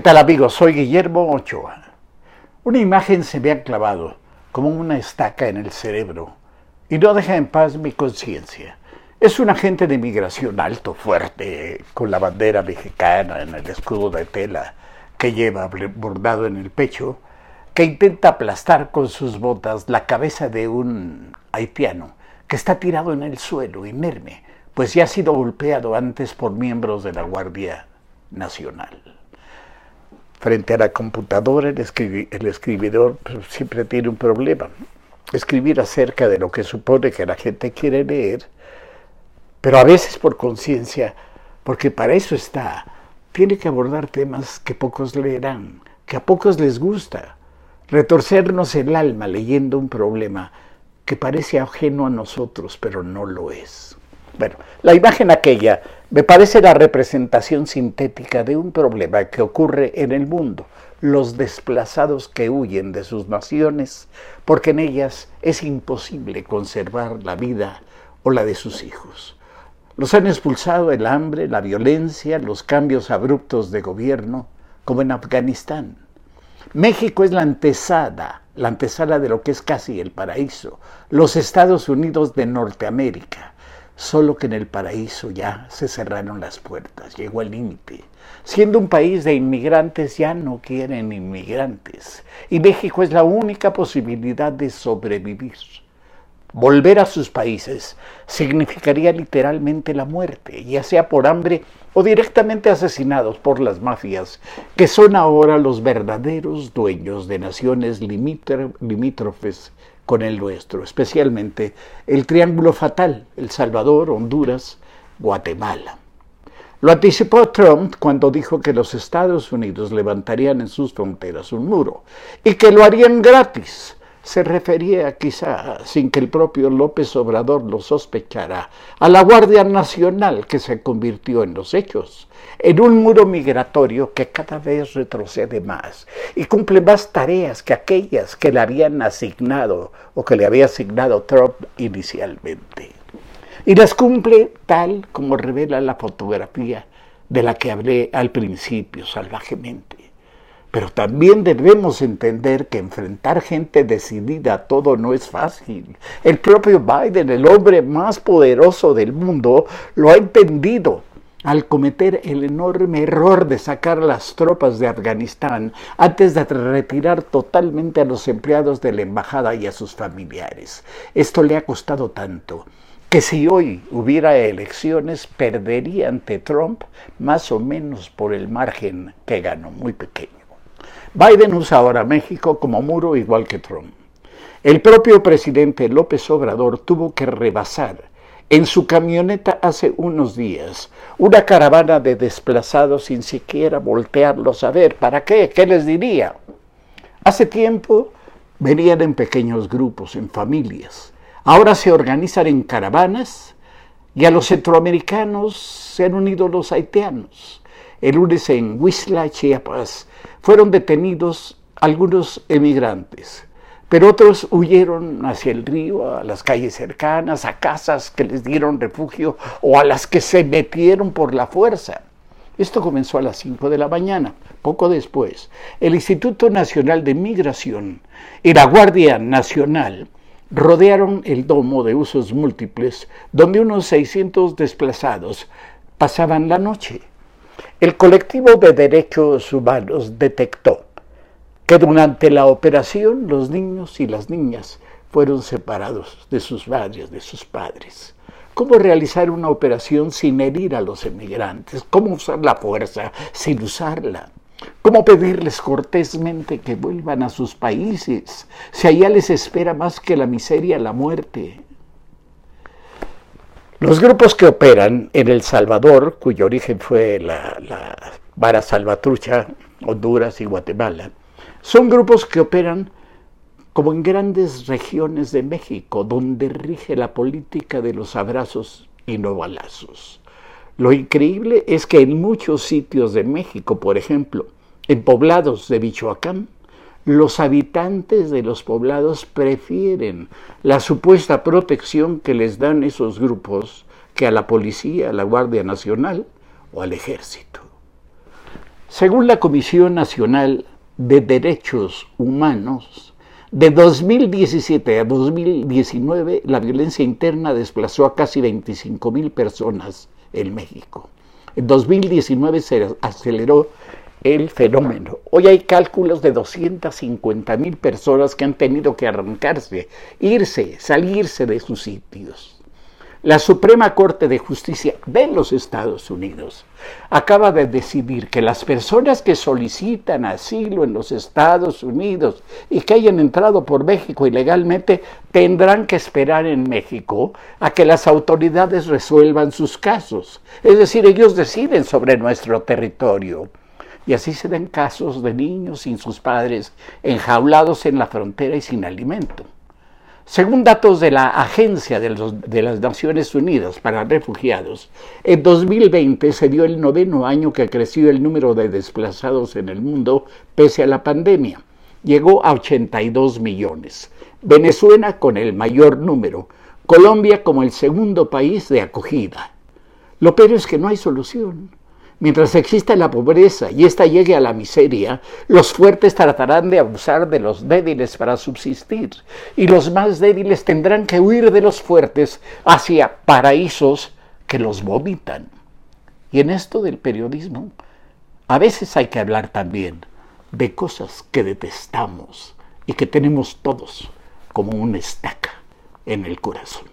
¿Qué tal amigos? Soy Guillermo Ochoa. Una imagen se me ha clavado como una estaca en el cerebro y no deja en paz mi conciencia. Es un agente de migración alto, fuerte, con la bandera mexicana en el escudo de tela que lleva bordado en el pecho, que intenta aplastar con sus botas la cabeza de un haitiano que está tirado en el suelo, inerme, pues ya ha sido golpeado antes por miembros de la Guardia Nacional frente a la computadora el, escribidor pues, siempre tiene un problema. Escribir acerca de lo que supone que la gente quiere leer, pero a veces por conciencia, porque para eso está, tiene que abordar temas que pocos leerán, que a pocos les gusta, retorcernos el alma leyendo un problema que parece ajeno a nosotros, pero no lo es. Bueno, la imagen aquella me parece la representación sintética de un problema que ocurre en el mundo, los desplazados que huyen de sus naciones porque en ellas es imposible conservar la vida o la de sus hijos. Los han expulsado el hambre, la violencia, los cambios abruptos de gobierno, como en Afganistán. México es la antesada, la antesala de lo que es casi el paraíso, los Estados Unidos de Norteamérica solo que en el paraíso ya se cerraron las puertas, llegó el límite. Siendo un país de inmigrantes, ya no quieren inmigrantes. Y México es la única posibilidad de sobrevivir. Volver a sus países significaría literalmente la muerte, ya sea por hambre o directamente asesinados por las mafias, que son ahora los verdaderos dueños de naciones limítrofes con el nuestro, especialmente el triángulo fatal, El Salvador, Honduras, Guatemala. Lo anticipó Trump cuando dijo que los Estados Unidos levantarían en sus fronteras un muro y que lo harían gratis se refería quizá, sin que el propio López Obrador lo sospechara, a la Guardia Nacional que se convirtió en los hechos, en un muro migratorio que cada vez retrocede más y cumple más tareas que aquellas que le habían asignado o que le había asignado Trump inicialmente. Y las cumple tal como revela la fotografía de la que hablé al principio salvajemente. Pero también debemos entender que enfrentar gente decidida a todo no es fácil. El propio Biden, el hombre más poderoso del mundo, lo ha entendido al cometer el enorme error de sacar las tropas de Afganistán antes de retirar totalmente a los empleados de la embajada y a sus familiares. Esto le ha costado tanto que si hoy hubiera elecciones perdería ante Trump más o menos por el margen que ganó, muy pequeño. Biden usa ahora México como muro igual que Trump. El propio presidente López Obrador tuvo que rebasar en su camioneta hace unos días una caravana de desplazados sin siquiera voltearlos a ver. ¿Para qué? ¿Qué les diría? Hace tiempo venían en pequeños grupos, en familias. Ahora se organizan en caravanas y a los centroamericanos se han unido los haitianos. El lunes en Huizla, Chiapas, fueron detenidos algunos emigrantes, pero otros huyeron hacia el río, a las calles cercanas, a casas que les dieron refugio o a las que se metieron por la fuerza. Esto comenzó a las 5 de la mañana. Poco después, el Instituto Nacional de Migración y la Guardia Nacional rodearon el domo de usos múltiples, donde unos 600 desplazados pasaban la noche. El colectivo de derechos humanos detectó que durante la operación los niños y las niñas fueron separados de sus de sus padres. ¿Cómo realizar una operación sin herir a los emigrantes? ¿Cómo usar la fuerza sin usarla? ¿Cómo pedirles cortésmente que vuelvan a sus países si allá les espera más que la miseria, la muerte? Los grupos que operan en El Salvador, cuyo origen fue la, Vara Salvatrucha, Honduras y Guatemala, son grupos que operan como en grandes regiones de México, donde rige la política de los abrazos y no balazos. Lo increíble es que en muchos sitios de México, por ejemplo, en poblados de Michoacán, los habitantes de los poblados prefieren la supuesta protección que les dan esos grupos que a la policía, a la Guardia Nacional o al ejército. Según la Comisión Nacional de Derechos Humanos, de 2017 a 2019 la violencia interna desplazó a casi 25 mil personas en México. En 2019 se aceleró el fenómeno. Hoy hay cálculos de 250 mil personas que han tenido que arrancarse, irse, salirse de sus sitios. La Suprema Corte de Justicia de los Estados Unidos acaba de decidir que las personas que solicitan asilo en los Estados Unidos y que hayan entrado por México ilegalmente tendrán que esperar en México a que las autoridades resuelvan sus casos. Es decir, ellos deciden sobre nuestro territorio. Y así se dan casos de niños sin sus padres, enjaulados en la frontera y sin alimento. Según datos de la Agencia de, las Naciones Unidas para Refugiados, en 2020 se dio el noveno año que creció el número de desplazados en el mundo pese a la pandemia. Llegó a 82 millones. Venezuela con el mayor número. Colombia como el segundo país de acogida. Lo peor es que no hay solución. Mientras exista la pobreza y ésta llegue a la miseria, los fuertes tratarán de abusar de los débiles para subsistir, y los más débiles tendrán que huir de los fuertes hacia paraísos que los vomitan. Y en esto del periodismo, a veces hay que hablar también de cosas que detestamos y que tenemos todos como una estaca en el corazón.